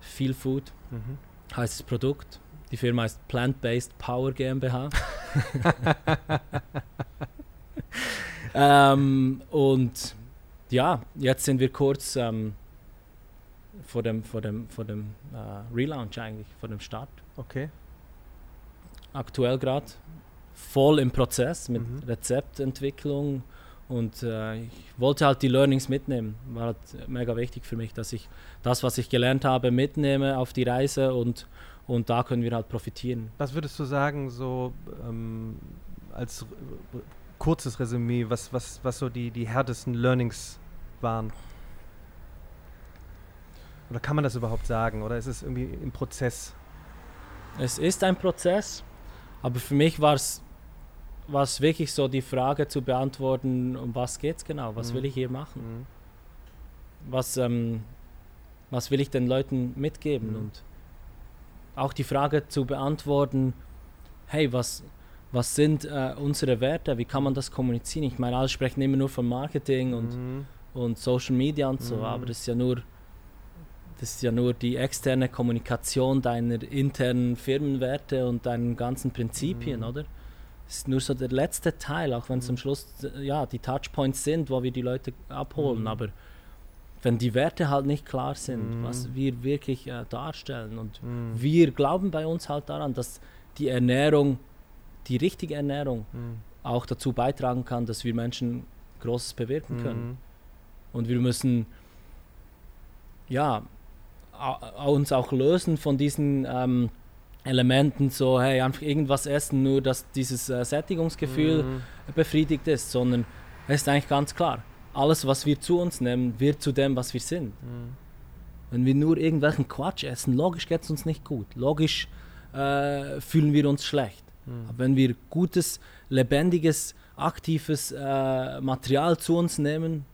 Feel Food. Mhm heißt das Produkt. Die Firma heißt Plant-Based Power GmbH. ähm, und ja, jetzt sind wir kurz ähm, vor dem, vor dem, vor dem äh, Relaunch eigentlich, vor dem Start. Okay. Aktuell gerade voll im Prozess mit mhm. Rezeptentwicklung und äh, ich wollte halt die Learnings mitnehmen. War halt mega wichtig für mich, dass ich das, was ich gelernt habe, mitnehme auf die Reise und, und da können wir halt profitieren. Was würdest du sagen, so ähm, als kurzes Resümee, was, was, was so die, die härtesten Learnings waren? Oder kann man das überhaupt sagen? Oder ist es irgendwie im Prozess? Es ist ein Prozess, aber für mich war es war es wirklich so die Frage zu beantworten, um was geht es genau, was mhm. will ich hier machen? Mhm. Was, ähm, was will ich den Leuten mitgeben? Mhm. Und auch die Frage zu beantworten, hey, was, was sind äh, unsere Werte, wie kann man das kommunizieren? Ich meine, alle sprechen immer nur von Marketing und, mhm. und Social Media und so, aber mhm. das ist ja nur das ist ja nur die externe Kommunikation deiner internen Firmenwerte und deinen ganzen Prinzipien, mhm. oder? Ist nur so der letzte Teil, auch wenn es am Schluss ja, die Touchpoints sind, wo wir die Leute abholen. Mhm. Aber wenn die Werte halt nicht klar sind, mhm. was wir wirklich äh, darstellen und mhm. wir glauben bei uns halt daran, dass die Ernährung, die richtige Ernährung mhm. auch dazu beitragen kann, dass wir Menschen Großes bewirken können. Mhm. Und wir müssen ja uns auch lösen von diesen ähm, Elementen so, hey, einfach irgendwas essen, nur dass dieses äh, Sättigungsgefühl mhm. befriedigt ist, sondern es ist eigentlich ganz klar, alles, was wir zu uns nehmen, wird zu dem, was wir sind. Mhm. Wenn wir nur irgendwelchen Quatsch essen, logisch geht es uns nicht gut, logisch äh, fühlen wir uns schlecht. Mhm. Aber wenn wir gutes, lebendiges, aktives äh, Material zu uns nehmen,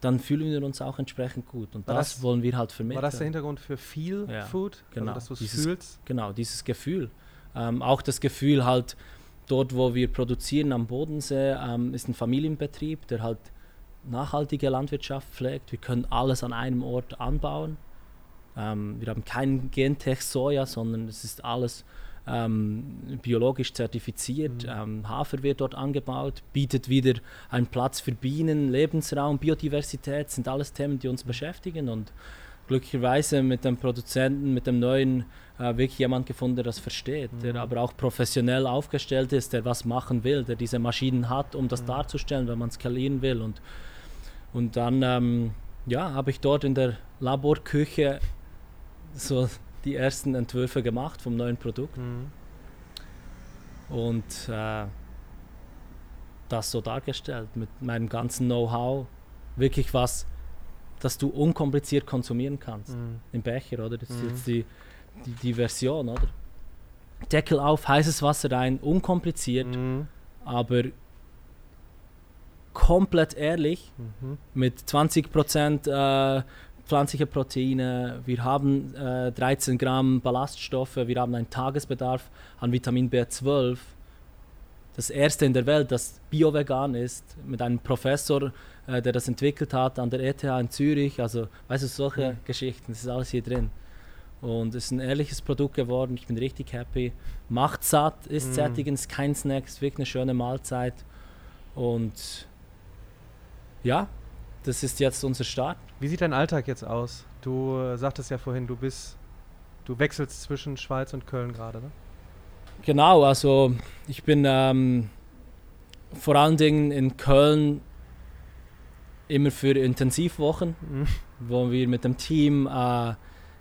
dann fühlen wir uns auch entsprechend gut. Und das, das, wollen wir halt vermitteln. War das der Hintergrund für Feel ja, Food? Also genau. Also, dass dieses, fühlst? Genau, dieses Gefühl. Ähm, auch das Gefühl halt, dort wo wir produzieren am Bodensee, ähm, ist ein Familienbetrieb, der halt nachhaltige Landwirtschaft pflegt. Wir können alles an einem Ort anbauen. Ähm, wir haben kein Gentech Soja, sondern es ist alles ähm, biologisch zertifiziert. Mhm. Ähm, Hafer wird dort angebaut, bietet wieder einen Platz für Bienen, Lebensraum, Biodiversität, sind alles Themen, die uns beschäftigen und glücklicherweise mit dem Produzenten, mit dem neuen äh, wirklich jemand gefunden, der das versteht, mhm. der aber auch professionell aufgestellt ist, der was machen will, der diese Maschinen hat, um das mhm. darzustellen, wenn man skalieren will und und dann ähm, ja, habe ich dort in der Laborküche so die ersten Entwürfe gemacht vom neuen Produkt. Mhm. Und äh, das so dargestellt mit meinem ganzen Know-how. Wirklich was, das du unkompliziert konsumieren kannst. Mhm. Im Becher, oder? Das ist mhm. jetzt die, die, die, Version, oder? Deckel auf, heißes Wasser rein, unkompliziert, mhm. aber komplett ehrlich, mhm. mit 20% äh, pflanzliche Proteine, wir haben äh, 13 Gramm Ballaststoffe, wir haben einen Tagesbedarf an Vitamin B12. Das erste in der Welt, das bio-vegan ist, mit einem Professor, äh, der das entwickelt hat an der ETH in Zürich. Also, weißt du, solche mhm. Geschichten, das ist alles hier drin. Und es ist ein ehrliches Produkt geworden, ich bin richtig happy. Macht satt, ist mhm. sättigend, kein Snack, ist wirklich eine schöne Mahlzeit. Und ja, das ist jetzt unser Start. Wie sieht dein Alltag jetzt aus? Du äh, sagtest ja vorhin, du bist, du wechselst zwischen Schweiz und Köln gerade, ne? Genau, also ich bin ähm, vor allen Dingen in Köln immer für Intensivwochen, mhm. wo wir mit dem Team äh,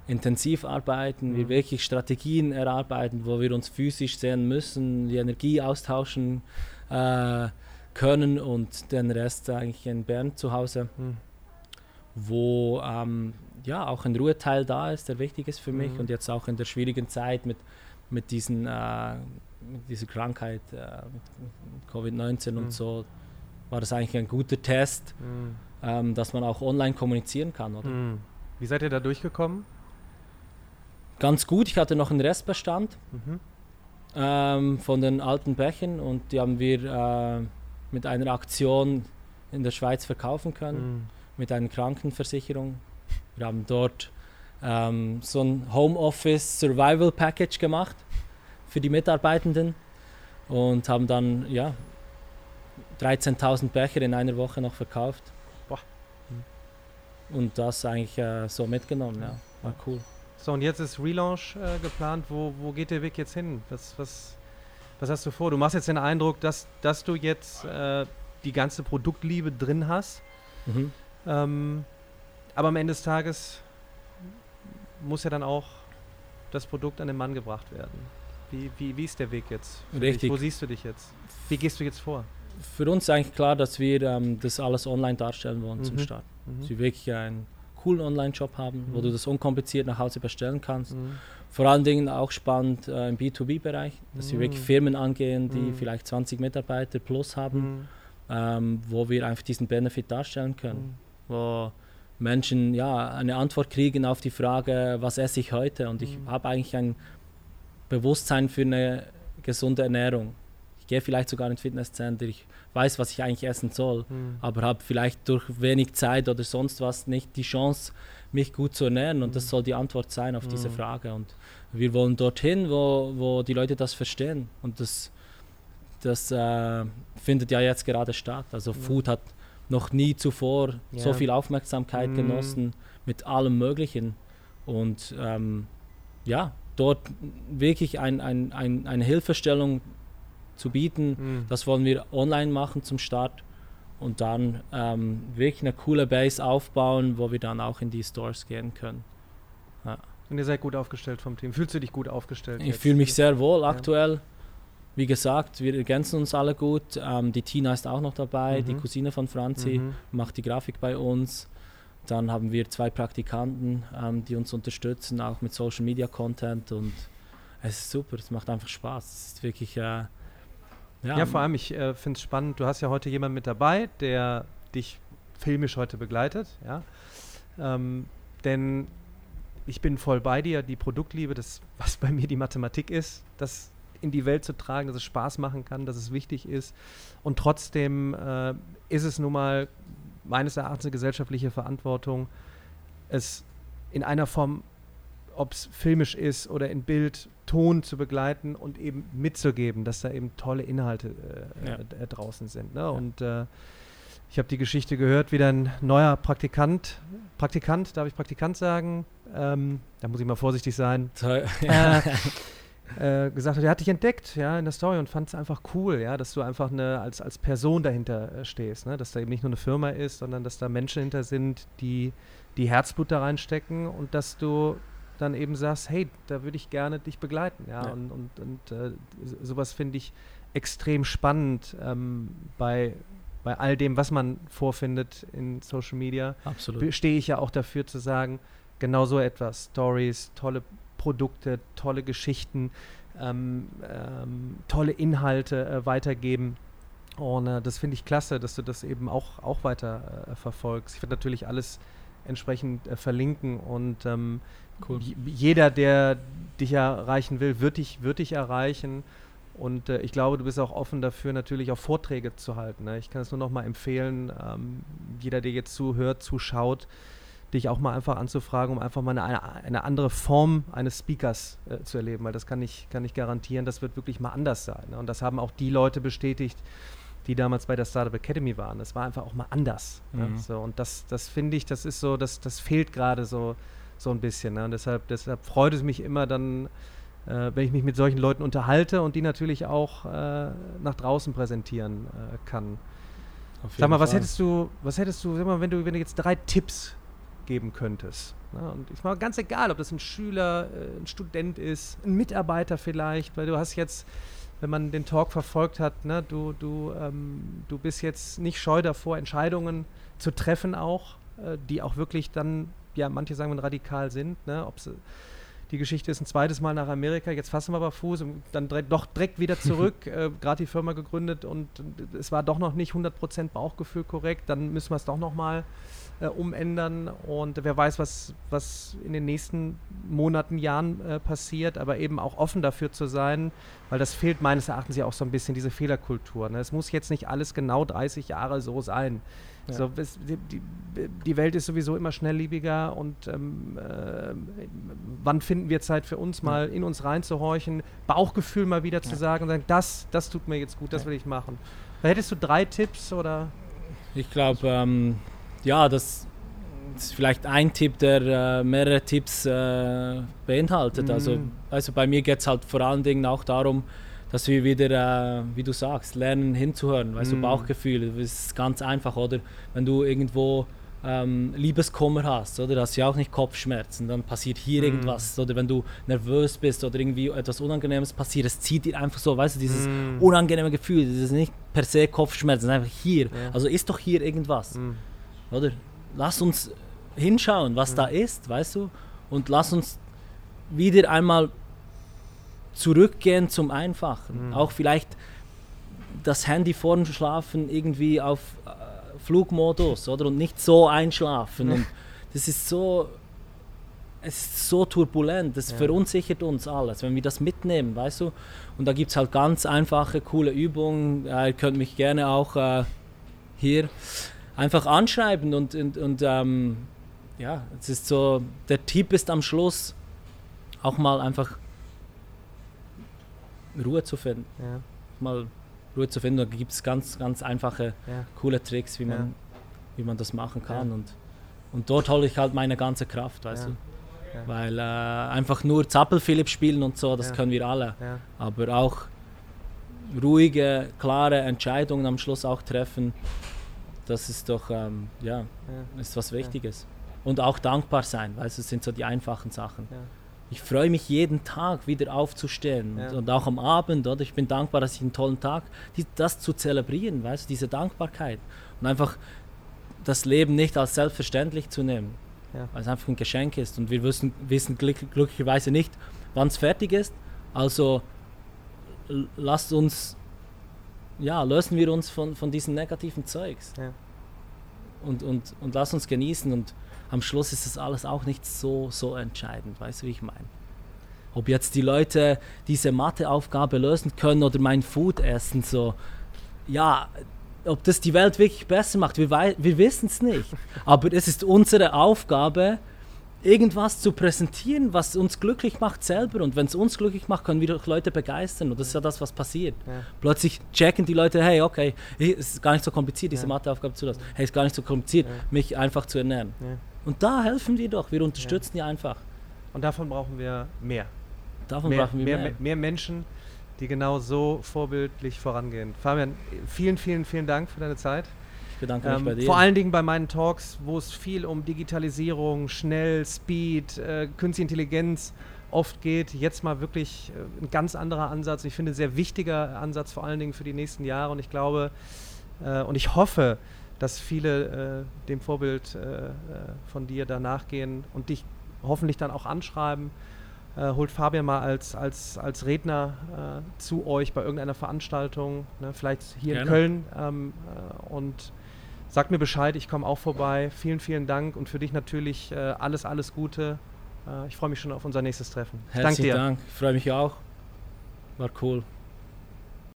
intensiv arbeiten, mhm. wir wirklich Strategien erarbeiten, wo wir uns physisch sehen müssen, die Energie austauschen äh, können und den Rest eigentlich in Bern zu Hause, mhm. wo ähm, ja auch ein Ruheteil da ist, der wichtig ist für mich mhm. und jetzt auch in der schwierigen Zeit mit, mit, diesen, äh, mit dieser Krankheit, äh, mit Covid-19 und mhm. so, war das eigentlich ein guter Test, mhm. ähm, dass man auch online kommunizieren kann. Oder? Mhm. Wie seid ihr da durchgekommen? Ganz gut, ich hatte noch einen Restbestand mhm. ähm, von den alten Bächen und die haben wir äh, mit einer Aktion in der Schweiz verkaufen können, mhm. mit einer Krankenversicherung. Wir haben dort ähm, so ein Homeoffice Survival Package gemacht für die Mitarbeitenden und haben dann ja 13.000 Becher in einer Woche noch verkauft. Boah. Und das eigentlich äh, so mitgenommen, ja. War cool. So, und jetzt ist Relaunch äh, geplant. Wo, wo geht der Weg jetzt hin? Was, was, was hast du vor? Du machst jetzt den Eindruck, dass, dass du jetzt äh, die ganze Produktliebe drin hast. Mhm. Ähm, aber am Ende des Tages muss ja dann auch das Produkt an den Mann gebracht werden. Wie, wie, wie ist der Weg jetzt? Richtig. Dich? Wo siehst du dich jetzt? Wie gehst du jetzt vor? Für uns ist eigentlich klar, dass wir ähm, das alles online darstellen wollen mhm. zum Start. Mhm. Dass wir wirklich einen coolen Online-Shop haben, mhm. wo du das unkompliziert nach Hause bestellen kannst. Mhm. Vor allen Dingen auch spannend äh, im B2B-Bereich, dass wir wirklich mhm. Firmen angehen, die mhm. vielleicht 20 Mitarbeiter plus haben, ähm, wo wir einfach diesen Benefit darstellen können. Wo Menschen ja eine Antwort kriegen auf die Frage, was esse ich heute? Und ich habe eigentlich ein Bewusstsein für eine gesunde Ernährung. Ich gehe vielleicht sogar ins Fitnesscenter, ich weiß, was ich eigentlich essen soll, mhm. aber habe vielleicht durch wenig Zeit oder sonst was nicht die Chance, mich gut zu ernähren. Und das soll die Antwort sein auf diese Frage. Und wir wollen dorthin, wo, wo die Leute das verstehen. Und das, das äh, findet ja jetzt gerade statt. Also Food hat noch nie zuvor ja. so viel Aufmerksamkeit mhm. genossen mit allem Möglichen. Und ähm, ja, dort wirklich ein, ein, ein, eine Hilfestellung zu bieten, mhm. das wollen wir online machen zum Start und dann ähm, wirklich eine coole Base aufbauen, wo wir dann auch in die Stores gehen können. Ja. Und ihr seid gut aufgestellt vom Team. Fühlst du dich gut aufgestellt? Ich fühle mich sehr wohl aktuell. Ja. Wie gesagt, wir ergänzen uns alle gut. Ähm, die Tina ist auch noch dabei, mhm. die Cousine von Franzi, mhm. macht die Grafik bei uns. Dann haben wir zwei Praktikanten, ähm, die uns unterstützen, auch mit Social Media Content und es ist super, es macht einfach Spaß. Es ist wirklich. Äh, ja, ja, vor allem, ich äh, finde es spannend, du hast ja heute jemanden mit dabei, der dich filmisch heute begleitet, ja. Ähm, denn ich bin voll bei dir, die Produktliebe, das, was bei mir die Mathematik ist, das in die Welt zu tragen, dass es Spaß machen kann, dass es wichtig ist. Und trotzdem äh, ist es nun mal meines Erachtens eine gesellschaftliche Verantwortung, es in einer Form, ob es filmisch ist oder in Bild, Ton zu begleiten und eben mitzugeben, dass da eben tolle Inhalte äh, ja. äh, draußen sind. Ne? Ja. Und äh, ich habe die Geschichte gehört, wie ein neuer Praktikant, Praktikant, darf ich Praktikant sagen? Ähm, da muss ich mal vorsichtig sein. Toll. Äh, äh, gesagt hat, er hat dich entdeckt, ja, in der Story und fand es einfach cool, ja, dass du einfach eine, als, als Person dahinter äh, stehst, ne? dass da eben nicht nur eine Firma ist, sondern dass da Menschen hinter sind, die, die Herzblut da reinstecken und dass du dann eben sagst, hey, da würde ich gerne dich begleiten, ja, ja. und, und, und äh, sowas finde ich extrem spannend ähm, bei, bei all dem, was man vorfindet in Social Media. Absolut. Stehe ich ja auch dafür zu sagen, genau so etwas, Stories, tolle Produkte, tolle Geschichten, ähm, ähm, tolle Inhalte äh, weitergeben. Und äh, das finde ich klasse, dass du das eben auch, auch weiter äh, verfolgst. Ich werde natürlich alles entsprechend äh, verlinken und ähm, cool. jeder, der dich erreichen will, wird dich, wird dich erreichen. Und äh, ich glaube, du bist auch offen dafür, natürlich auch Vorträge zu halten. Ne? Ich kann es nur noch mal empfehlen, ähm, jeder, der jetzt zuhört, zuschaut, dich auch mal einfach anzufragen, um einfach mal eine, eine andere Form eines Speakers äh, zu erleben, weil das kann ich, kann ich garantieren, das wird wirklich mal anders sein. Ne? Und das haben auch die Leute bestätigt, die damals bei der Startup Academy waren. Das war einfach auch mal anders. Ne? Mhm. Ne? So, und das, das finde ich, das ist so, das, das fehlt gerade so, so ein bisschen. Ne? Und deshalb, deshalb freut es mich immer dann, äh, wenn ich mich mit solchen Leuten unterhalte und die natürlich auch äh, nach draußen präsentieren äh, kann. Sag mal, was Fall. hättest du, was hättest du, sag mal, wenn du, wenn du jetzt drei Tipps geben könntest? Ne? Und ich mal ganz egal, ob das ein Schüler, äh, ein Student ist, ein Mitarbeiter vielleicht, weil du hast jetzt, wenn man den Talk verfolgt hat, ne, du, du, ähm, du bist jetzt nicht scheu davor, Entscheidungen zu treffen auch, äh, die auch wirklich dann, ja, manche sagen radikal sind, ne, ob die Geschichte ist ein zweites Mal nach Amerika, jetzt fassen wir aber Fuß und dann direkt, doch direkt wieder zurück, äh, gerade die Firma gegründet und, und, es war doch noch nicht 100% Bauchgefühl korrekt, dann müssen wir es doch nochmal äh, umändern und wer weiß, was, was in den nächsten Monaten, Jahren äh, passiert, aber eben auch offen dafür zu sein, weil das fehlt meines Erachtens ja auch so ein bisschen, diese Fehlerkultur. Ne? Es muss jetzt nicht alles genau 30 Jahre so sein. Ja. So, es, die, die, die, Welt ist sowieso immer schnelllebiger und ähm, äh, wann finden wir Zeit für uns mal in uns reinzuhorchen, Bauchgefühl mal wieder zu ja. sagen und sagen, das, das tut mir jetzt gut, das will ich machen. Hättest du drei Tipps oder? Ich glaube, ähm, ja, das ist vielleicht ein Tipp, der äh, mehrere Tipps äh, beinhaltet. Also, mhm. Also, also bei mir geht es halt vor allen Dingen auch darum, dass wir wieder, äh, wie du sagst, lernen hinzuhören. Weißt mm. du, Bauchgefühl, das ist ganz einfach, oder? Wenn du irgendwo ähm, Liebeskummer hast, oder? Hast du ja auch nicht Kopfschmerzen, dann passiert hier mm. irgendwas. Oder wenn du nervös bist oder irgendwie etwas Unangenehmes passiert, es zieht dir einfach so, weißt du, dieses mm. unangenehme Gefühl, das ist nicht per se Kopfschmerzen, einfach hier. Ja. Also ist doch hier irgendwas, mm. Oder? Lass uns hinschauen, was da ist, weißt du? Und lass uns wieder einmal zurückgehen zum Einfachen. Mhm. Auch vielleicht das Handy vorm Schlafen irgendwie auf äh, Flugmodus, oder? Und nicht so einschlafen. Und das ist so, es ist so turbulent, das ja. verunsichert uns alles, wenn wir das mitnehmen, weißt du? Und da gibt es halt ganz einfache, coole Übungen. Ihr könnt mich gerne auch äh, hier einfach anschreiben und, und, und ähm, ja, es ist so, der Tipp ist am Schluss auch mal einfach Ruhe zu finden. Ja. Mal Ruhe zu finden. Da gibt es ganz, ganz einfache, ja. coole Tricks, wie man, ja. wie man das machen kann. Und, und dort hole ich halt meine ganze Kraft, weißt du. Weil äh, einfach nur Zappel-Philipp spielen und so, das können wir alle. Aber auch ruhige, klare Entscheidungen am Schluss auch treffen, das ist doch, ähm, ja, ist was Wichtiges. Und auch dankbar sein, du, das sind so die einfachen Sachen ich freue mich jeden Tag wieder aufzustehen ja. und auch am Abend, oder? Ich bin dankbar, dass ich einen tollen Tag, die, das zu zelebrieren, weißt du, diese Dankbarkeit und einfach das Leben nicht als selbstverständlich zu nehmen, ja. weil es einfach ein Geschenk ist und wir wissen, wissen glück, glücklicherweise nicht, wann es fertig ist. Also lasst uns, ja, lösen wir uns von, von diesem negativen Zeugs ja. und, und, und lass uns genießen und am Schluss ist das alles auch nicht so, so entscheidend. Weißt du, wie ich meine? Ob jetzt die Leute diese Matheaufgabe lösen können oder mein Food essen, so, ja, ob das die Welt wirklich besser macht, wir, wir wissen es nicht. Aber es ist unsere Aufgabe, irgendwas zu präsentieren, was uns glücklich macht selber. Und wenn es uns glücklich macht, können wir doch Leute begeistern. Und das ist ja das, was passiert. Ja. Plötzlich checken die Leute, hey, okay, es ist gar nicht so kompliziert, diese ja. Matheaufgabe zu lassen. Hey, es ist gar nicht so kompliziert, ja. mich einfach zu ernähren. Und da helfen wir doch, wir unterstützen die einfach. Und davon brauchen wir mehr. Davon mehr, brauchen wir mehr. Mehr, mehr Menschen, die genau so vorbildlich vorangehen. Fabian, vielen, vielen, vielen Dank für deine Zeit. Ich bedanke mich ähm, bei dir. Vor allen Dingen bei meinen Talks, wo es viel um Digitalisierung, schnell, Speed, äh, Künstliche Intelligenz oft geht. Jetzt mal wirklich äh, ein ganz anderer Ansatz. Ich finde, sehr wichtiger Ansatz, vor allen Dingen für die nächsten Jahre. Und ich glaube äh, und ich hoffe, dass viele äh, dem Vorbild äh, äh, von dir danach gehen und dich hoffentlich dann auch anschreiben. Äh, holt Fabian mal als, als, als Redner äh, zu euch bei irgendeiner Veranstaltung, ne, vielleicht hier Gerne. in Köln ähm, und Sag mir Bescheid, ich komme auch vorbei. Vielen, vielen Dank und für dich natürlich äh, alles, alles Gute. Äh, ich freue mich schon auf unser nächstes Treffen. Herzlichen Dank, ich freue mich auch. War cool.